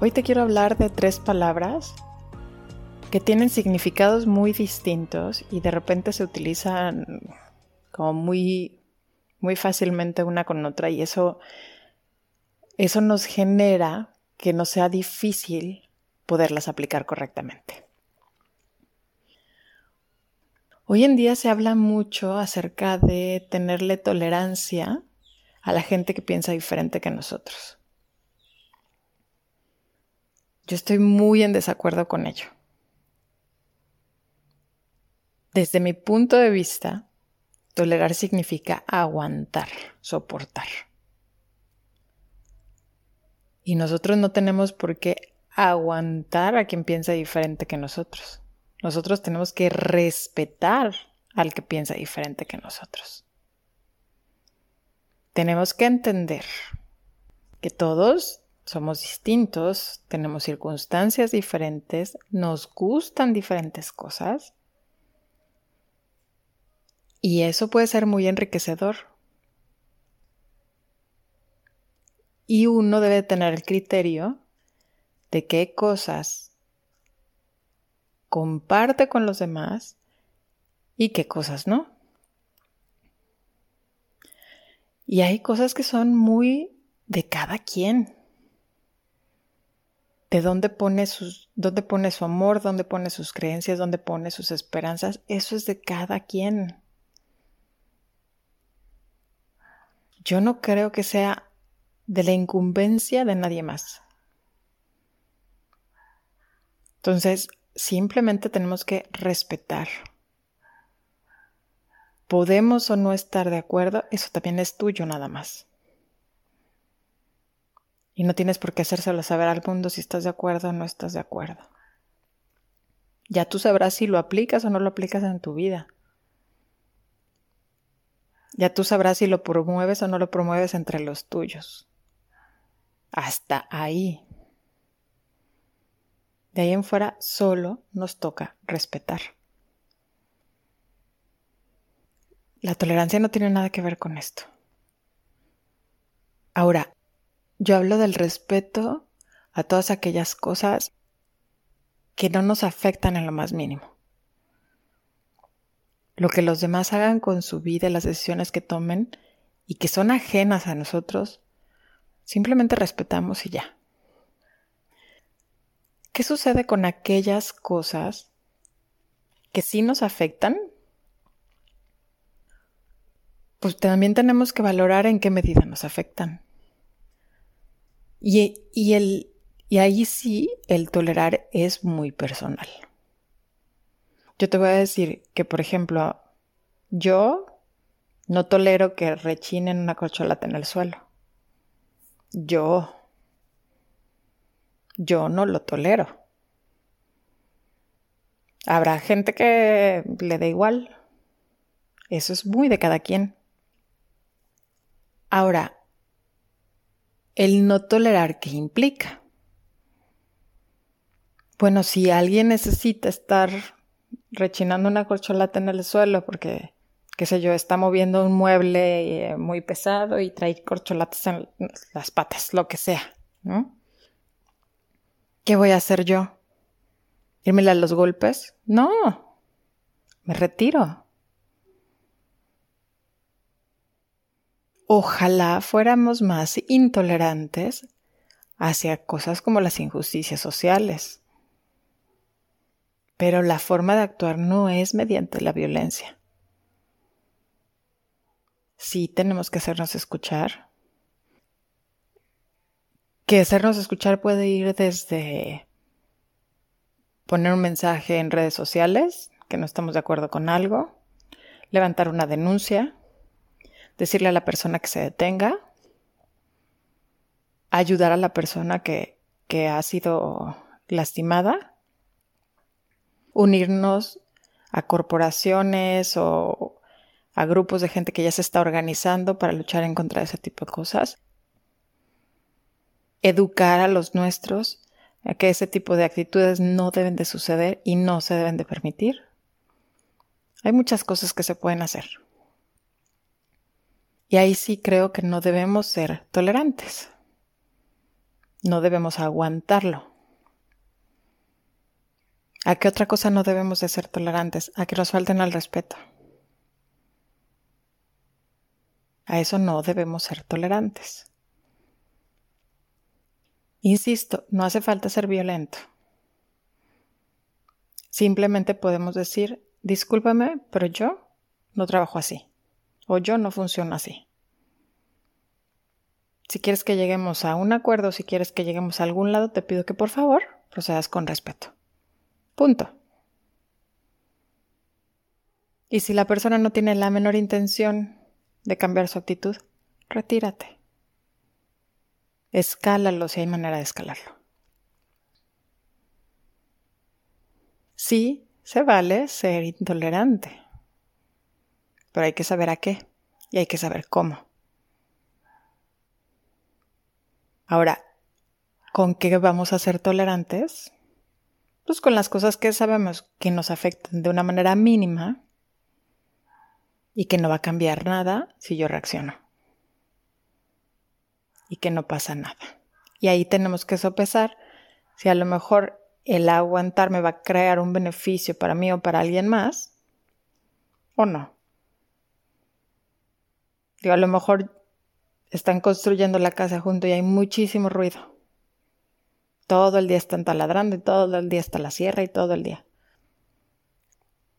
Hoy te quiero hablar de tres palabras que tienen significados muy distintos y de repente se utilizan como muy, muy fácilmente una con otra y eso, eso nos genera que no sea difícil poderlas aplicar correctamente. Hoy en día se habla mucho acerca de tenerle tolerancia a la gente que piensa diferente que nosotros. Yo estoy muy en desacuerdo con ello. Desde mi punto de vista, tolerar significa aguantar, soportar. Y nosotros no tenemos por qué aguantar a quien piensa diferente que nosotros. Nosotros tenemos que respetar al que piensa diferente que nosotros. Tenemos que entender que todos somos distintos, tenemos circunstancias diferentes, nos gustan diferentes cosas y eso puede ser muy enriquecedor. Y uno debe tener el criterio de qué cosas comparte con los demás y qué cosas no. Y hay cosas que son muy de cada quien. De dónde pone, sus, dónde pone su amor, dónde pone sus creencias, dónde pone sus esperanzas. Eso es de cada quien. Yo no creo que sea de la incumbencia de nadie más. Entonces, simplemente tenemos que respetar. Podemos o no estar de acuerdo, eso también es tuyo nada más. Y no tienes por qué hacérselo saber al mundo si estás de acuerdo o no estás de acuerdo. Ya tú sabrás si lo aplicas o no lo aplicas en tu vida. Ya tú sabrás si lo promueves o no lo promueves entre los tuyos. Hasta ahí. De ahí en fuera solo nos toca respetar. La tolerancia no tiene nada que ver con esto. Ahora, yo hablo del respeto a todas aquellas cosas que no nos afectan en lo más mínimo. Lo que los demás hagan con su vida, las decisiones que tomen y que son ajenas a nosotros, simplemente respetamos y ya. ¿Qué sucede con aquellas cosas que sí nos afectan? Pues también tenemos que valorar en qué medida nos afectan. Y, el, y ahí sí el tolerar es muy personal. Yo te voy a decir que, por ejemplo, yo no tolero que rechinen una corcholata en el suelo. Yo yo no lo tolero. Habrá gente que le da igual. Eso es muy de cada quien. Ahora, el no tolerar, ¿qué implica? Bueno, si alguien necesita estar rechinando una corcholata en el suelo porque, qué sé yo, está moviendo un mueble eh, muy pesado y trae corcholatas en las patas, lo que sea, ¿no? ¿Qué voy a hacer yo? ¿Irme a los golpes? No, me retiro. Ojalá fuéramos más intolerantes hacia cosas como las injusticias sociales. Pero la forma de actuar no es mediante la violencia. Sí tenemos que hacernos escuchar. Que hacernos escuchar puede ir desde poner un mensaje en redes sociales, que no estamos de acuerdo con algo, levantar una denuncia, decirle a la persona que se detenga, ayudar a la persona que, que ha sido lastimada, unirnos a corporaciones o a grupos de gente que ya se está organizando para luchar en contra de ese tipo de cosas, educar a los nuestros a que ese tipo de actitudes no deben de suceder y no se deben de permitir. Hay muchas cosas que se pueden hacer. Y ahí sí creo que no debemos ser tolerantes. No debemos aguantarlo. ¿A qué otra cosa no debemos de ser tolerantes? A que nos falten al respeto. A eso no debemos ser tolerantes. Insisto, no hace falta ser violento. Simplemente podemos decir, discúlpame, pero yo no trabajo así. O yo no funciono así. Si quieres que lleguemos a un acuerdo, si quieres que lleguemos a algún lado, te pido que por favor procedas con respeto. Punto. Y si la persona no tiene la menor intención de cambiar su actitud, retírate. Escálalo si hay manera de escalarlo. Sí, se vale ser intolerante, pero hay que saber a qué y hay que saber cómo. Ahora, ¿con qué vamos a ser tolerantes? Pues con las cosas que sabemos que nos afectan de una manera mínima y que no va a cambiar nada si yo reacciono y que no pasa nada. Y ahí tenemos que sopesar si a lo mejor el aguantar me va a crear un beneficio para mí o para alguien más o no. Digo, a lo mejor están construyendo la casa junto y hay muchísimo ruido. Todo el día están taladrando y todo el día está la sierra y todo el día.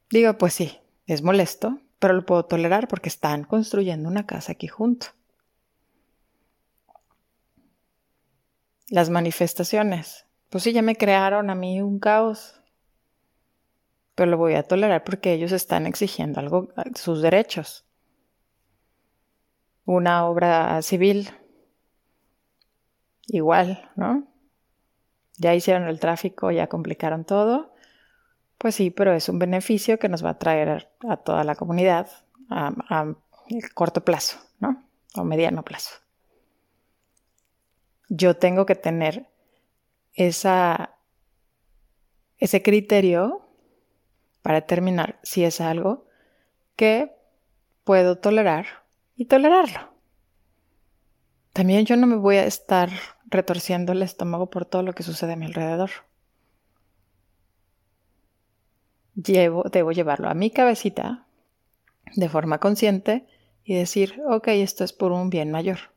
Digo, pues sí, es molesto, pero lo puedo tolerar porque están construyendo una casa aquí junto. Las manifestaciones. Pues sí, ya me crearon a mí un caos. Pero lo voy a tolerar porque ellos están exigiendo algo, sus derechos. Una obra civil. Igual, ¿no? Ya hicieron el tráfico, ya complicaron todo. Pues sí, pero es un beneficio que nos va a traer a toda la comunidad a, a corto plazo, ¿no? O mediano plazo yo tengo que tener esa, ese criterio para determinar si es algo que puedo tolerar y tolerarlo. También yo no me voy a estar retorciendo el estómago por todo lo que sucede a mi alrededor. Llevo, debo llevarlo a mi cabecita de forma consciente y decir, ok, esto es por un bien mayor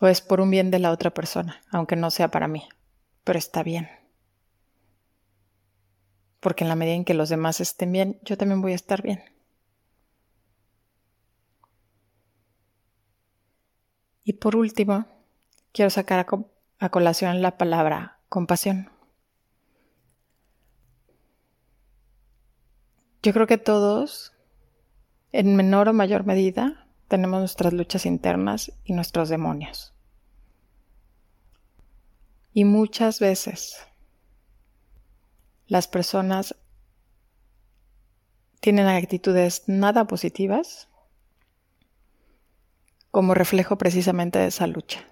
o es por un bien de la otra persona, aunque no sea para mí, pero está bien. Porque en la medida en que los demás estén bien, yo también voy a estar bien. Y por último, quiero sacar a, colación la palabra compasión. Yo creo que todos, en menor o mayor medida, tenemos nuestras luchas internas y nuestros demonios. Y muchas veces las personas tienen actitudes nada positivas como reflejo precisamente de esa lucha.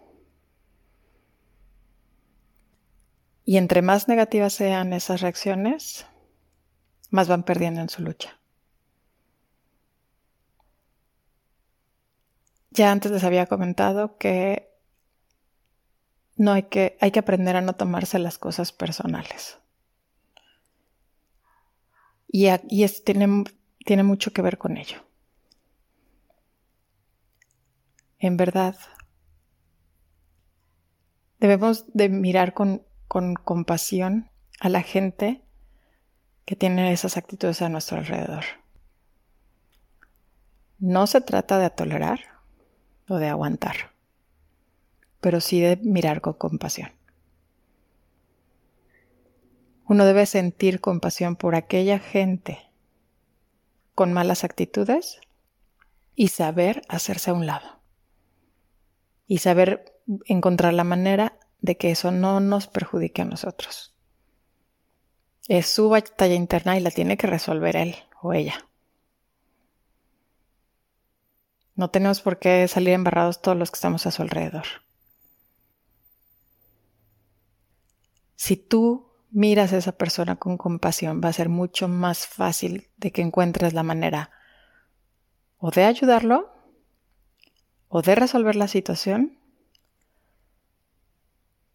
Y entre más negativas sean esas reacciones, más van perdiendo en su lucha. Ya antes les había comentado que no hay que, hay que aprender a no tomarse las cosas personales. Y, y tiene, tiene mucho que ver con ello. En verdad, Debemos de mirar con, con compasión a la gente que tiene esas actitudes a nuestro alrededor. No se trata de tolerar o de aguantar, pero sí de mirar con compasión. Uno debe sentir compasión por aquella gente con malas actitudes y saber hacerse a un lado. Y saber encontrar la manera de que eso no nos perjudique a nosotros. Es su batalla interna y la tiene que resolver él o ella. No tenemos por qué salir embarrados todos los que estamos a su alrededor. Si tú miras a esa persona con compasión, va a ser mucho más fácil de que encuentres la manera o de ayudarlo, o de resolver la situación,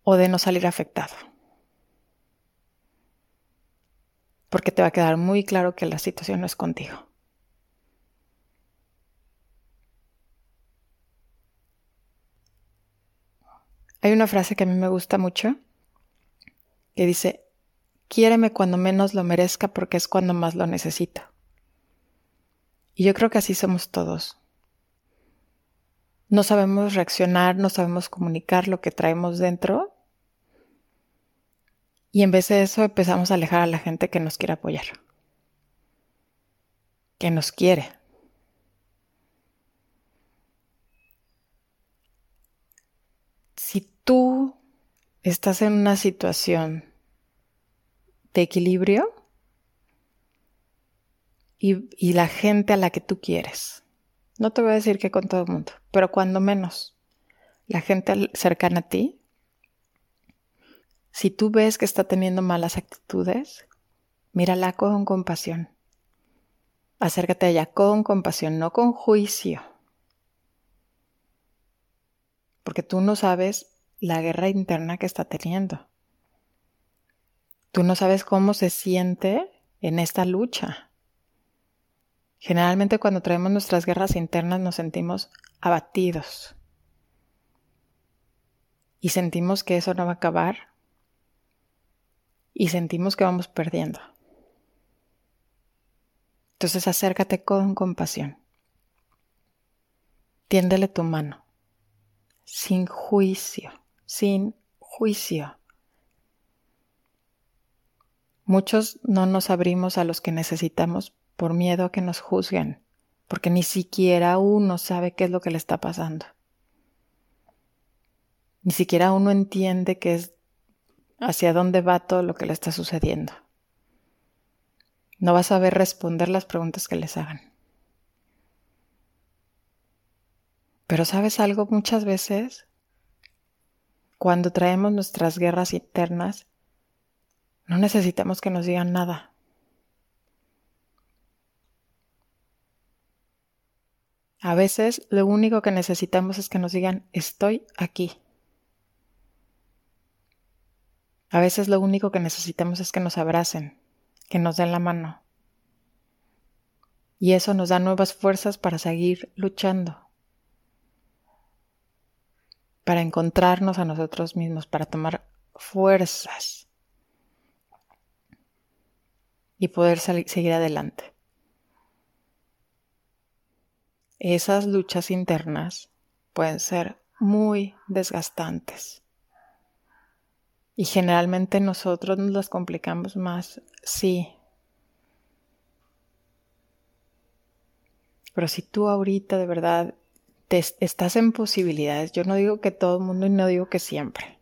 o de no salir afectado. Porque te va a quedar muy claro que la situación no es contigo. Hay una frase que a mí me gusta mucho que dice, quiéreme cuando menos lo merezca porque es cuando más lo necesito. Y yo creo que así somos todos. No sabemos reaccionar, no sabemos comunicar lo que traemos dentro. Y en vez de eso empezamos a alejar a la gente que nos quiere apoyar. Que nos quiere. Si tú estás en una situación de equilibrio, y, la gente a la que tú quieres. No te voy a decir que con todo el mundo, pero cuando menos la gente cercana a ti, si tú ves que está teniendo malas actitudes, mírala con compasión. Acércate a ella con compasión, no con juicio. Porque tú no sabes la guerra interna que está teniendo. Tú no sabes cómo se siente en esta lucha. Generalmente cuando traemos nuestras guerras internas nos sentimos abatidos y sentimos que eso no va a acabar y sentimos que vamos perdiendo. Entonces acércate con compasión. Tiéndele tu mano, sin juicio, sin juicio. Muchos no nos abrimos a los que necesitamos por miedo a que nos juzguen, porque ni siquiera uno sabe qué es lo que le está pasando. Ni siquiera uno entiende qué es hacia dónde va todo lo que le está sucediendo. No va a saber responder las preguntas que les hagan. Pero sabes algo, muchas veces, cuando traemos nuestras guerras internas, no necesitamos que nos digan nada. A veces lo único que necesitamos es que nos digan estoy aquí. A veces lo único que necesitamos es que nos abracen, que nos den la mano. Y eso nos da nuevas fuerzas para seguir luchando, para encontrarnos a nosotros mismos, para tomar fuerzas y poder seguir adelante esas luchas internas pueden ser muy desgastantes. Y generalmente nosotros nos las complicamos más, sí. Pero si tú ahorita de verdad te estás en posibilidades, yo no digo que todo el mundo y no digo que siempre.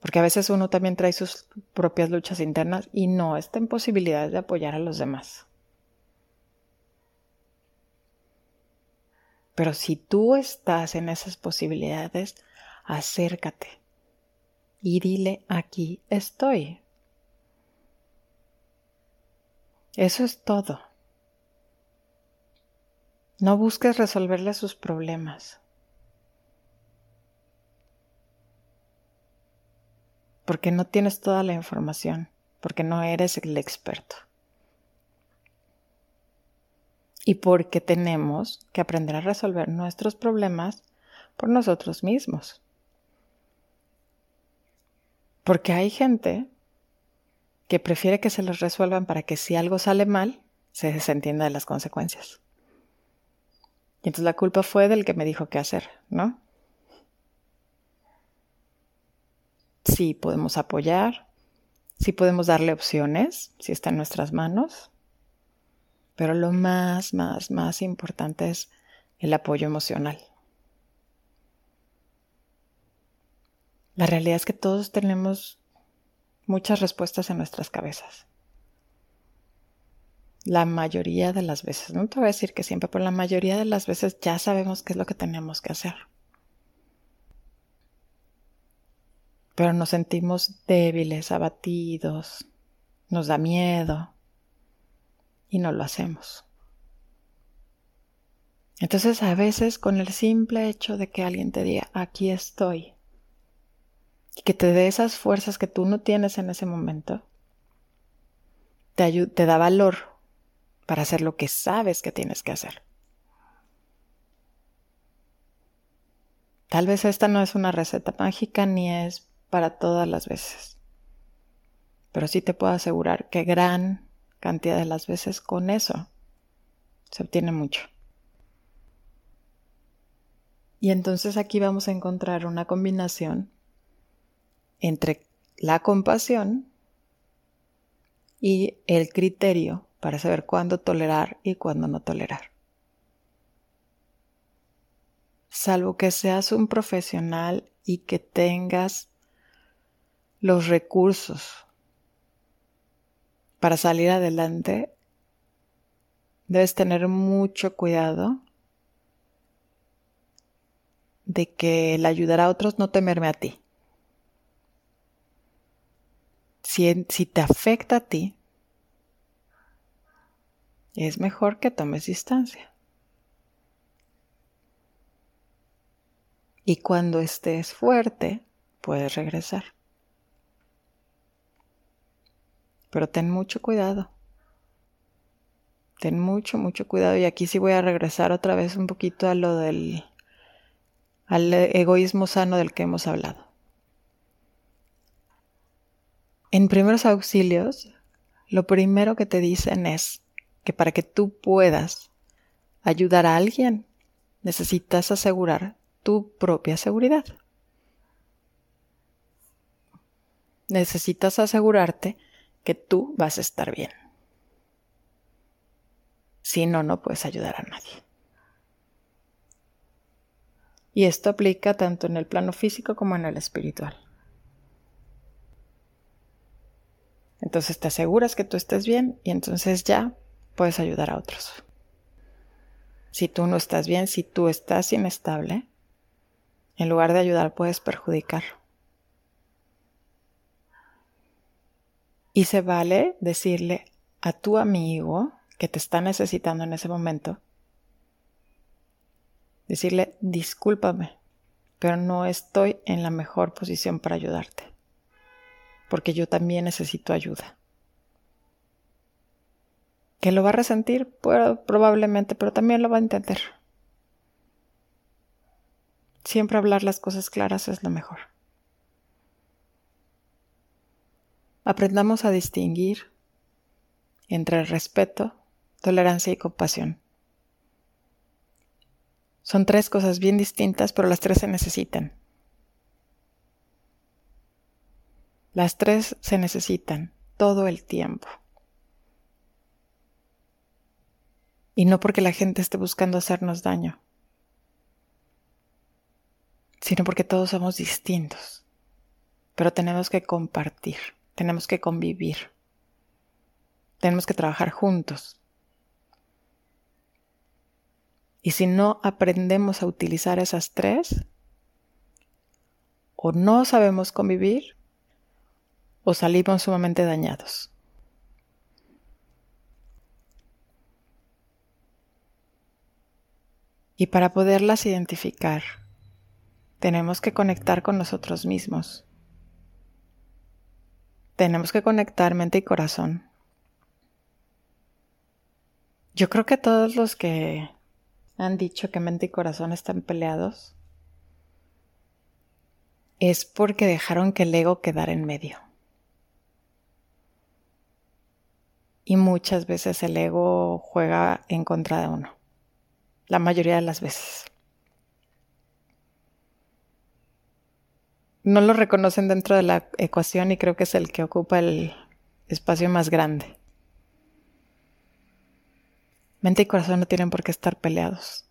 Porque a veces uno también trae sus propias luchas internas y no está en posibilidades de apoyar a los demás. Pero si tú estás en esas posibilidades, acércate y dile, aquí estoy. Eso es todo. No busques resolverle sus problemas. Porque no tienes toda la información, porque no eres el experto y porque tenemos que aprender a resolver nuestros problemas por nosotros mismos. Porque hay gente que prefiere que se los resuelvan para que si algo sale mal, se desentienda de las consecuencias. Y entonces la culpa fue del que me dijo qué hacer, ¿no? Sí podemos apoyar, sí podemos darle opciones, si está en nuestras manos, pero lo más, más, más importante es el apoyo emocional. La realidad es que todos tenemos muchas respuestas en nuestras cabezas. La mayoría de las veces, no te voy a decir que siempre, pero la mayoría de las veces ya sabemos qué es lo que tenemos que hacer. Pero nos sentimos débiles, abatidos, nos da miedo y no lo hacemos. Entonces a veces con el simple hecho de que alguien te diga, aquí estoy, y que te dé esas fuerzas que tú no tienes en ese momento, te, te da valor para hacer lo que sabes que tienes que hacer. Tal vez esta no es una receta mágica ni es para todas las veces, pero sí te puedo asegurar que gran cantidad de las veces con eso se obtiene mucho. Y entonces aquí vamos a encontrar una combinación entre la compasión y el criterio para saber cuándo tolerar y cuándo no tolerar. Salvo que seas un profesional y que tengas los recursos para salir adelante, debes tener mucho cuidado de que el ayudar a otros no temerme a ti. si, te afecta a ti, es mejor que tomes distancia. Y cuando estés fuerte, puedes regresar. Pero ten mucho cuidado. Ten mucho, mucho cuidado. Y aquí sí voy a regresar otra vez un poquito a lo del al egoísmo sano del que hemos hablado. En primeros auxilios, lo primero que te dicen es que para que tú puedas ayudar a alguien, necesitas asegurar tu propia seguridad. Necesitas asegurarte que tú vas a estar bien. Si no, no puedes ayudar a nadie. Y esto aplica tanto en el plano físico como en el espiritual. Entonces te aseguras que tú estés bien y entonces ya puedes ayudar a otros. Si tú no estás bien, si tú estás inestable, en lugar de ayudar puedes perjudicar. Y se vale decirle a tu amigo que te está necesitando en ese momento, decirle, discúlpame, pero no estoy en la mejor posición para ayudarte porque yo también necesito ayuda. ¿Que lo va a resentir? probablemente, pero también lo va a entender. Siempre hablar las cosas claras es lo mejor. Aprendamos a distinguir entre respeto, tolerancia y compasión. Son tres cosas bien distintas, pero las tres se necesitan. Las tres se necesitan todo el tiempo. Y no porque la gente esté buscando hacernos daño, sino porque todos somos distintos. Pero tenemos que compartir, tenemos que convivir, tenemos que trabajar juntos. Y si no aprendemos a utilizar esas tres, o no sabemos convivir, o salimos sumamente dañados. Y para poderlas identificar, tenemos que conectar con nosotros mismos. Tenemos que conectar mente y corazón. Yo creo que todos los que han dicho que mente y corazón están peleados es porque dejaron que el ego quedara en medio. Y muchas veces el ego juega en contra de uno. La mayoría de las veces. No lo reconocen dentro de la ecuación y creo que es el que ocupa el espacio más grande. Mente y corazón no tienen por qué estar peleados.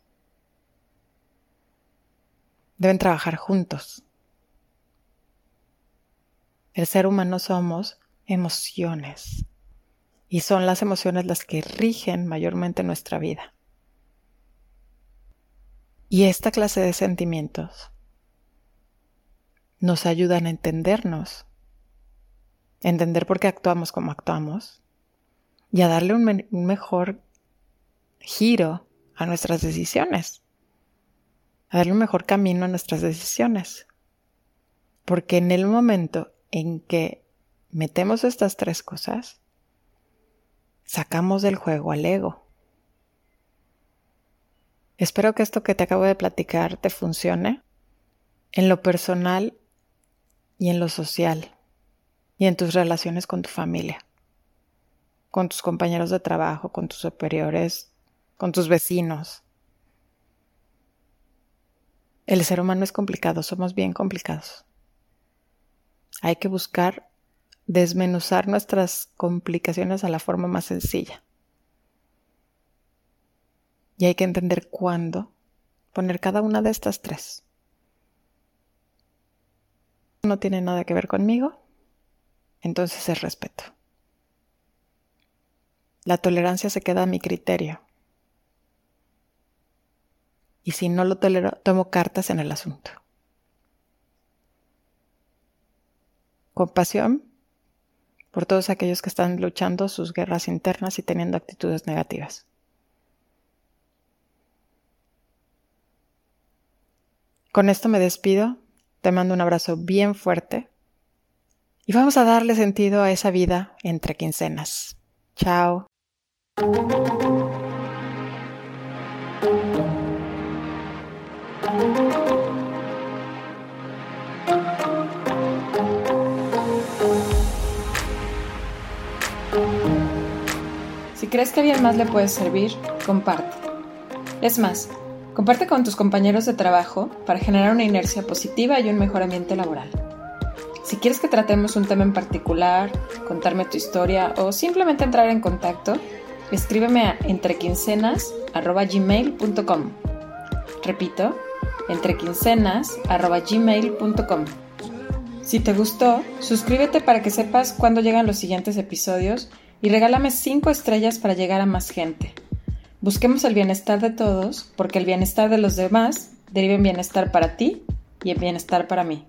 Deben trabajar juntos. El ser humano somos emociones y son las emociones las que rigen mayormente nuestra vida. Y esta clase de sentimientos nos ayudan a entendernos, entender por qué actuamos como actuamos y a darle un, un mejor giro a nuestras decisiones, a darle un mejor camino a nuestras decisiones. Porque en el momento en que metemos estas tres cosas, sacamos del juego al ego. Espero que esto que te acabo de platicar te funcione en lo personal y en lo social y en tus relaciones con tu familia, con tus compañeros de trabajo, con tus superiores, con tus vecinos. El ser humano es complicado, somos bien complicados. Hay que buscar desmenuzar nuestras complicaciones a la forma más sencilla. Y hay que entender cuándo poner cada una de estas tres. No tiene nada que ver conmigo, entonces es respeto. La tolerancia se queda a mi criterio y si no lo tolero, tomo cartas en el asunto. Compasión por todos aquellos que están luchando sus guerras internas y teniendo actitudes negativas. Con esto me despido, te mando un abrazo bien fuerte y vamos a darle sentido a esa vida entre quincenas. Chao. Si crees que a alguien más le puede servir, comparte. Es más, comparte con tus compañeros de trabajo para generar una inercia positiva y un mejor ambiente laboral. Si quieres que tratemos un tema en particular, contarme tu historia o simplemente entrar en contacto, escríbeme a entrequincenas.gmail.com. Repito, entrequincenas.gmail.com. Si te gustó, suscríbete para que sepas cuándo llegan los siguientes episodios y regálame 5 estrellas para llegar a más gente. Busquemos el bienestar de todos, porque el bienestar de los demás deriva en bienestar para ti y en bienestar para mí.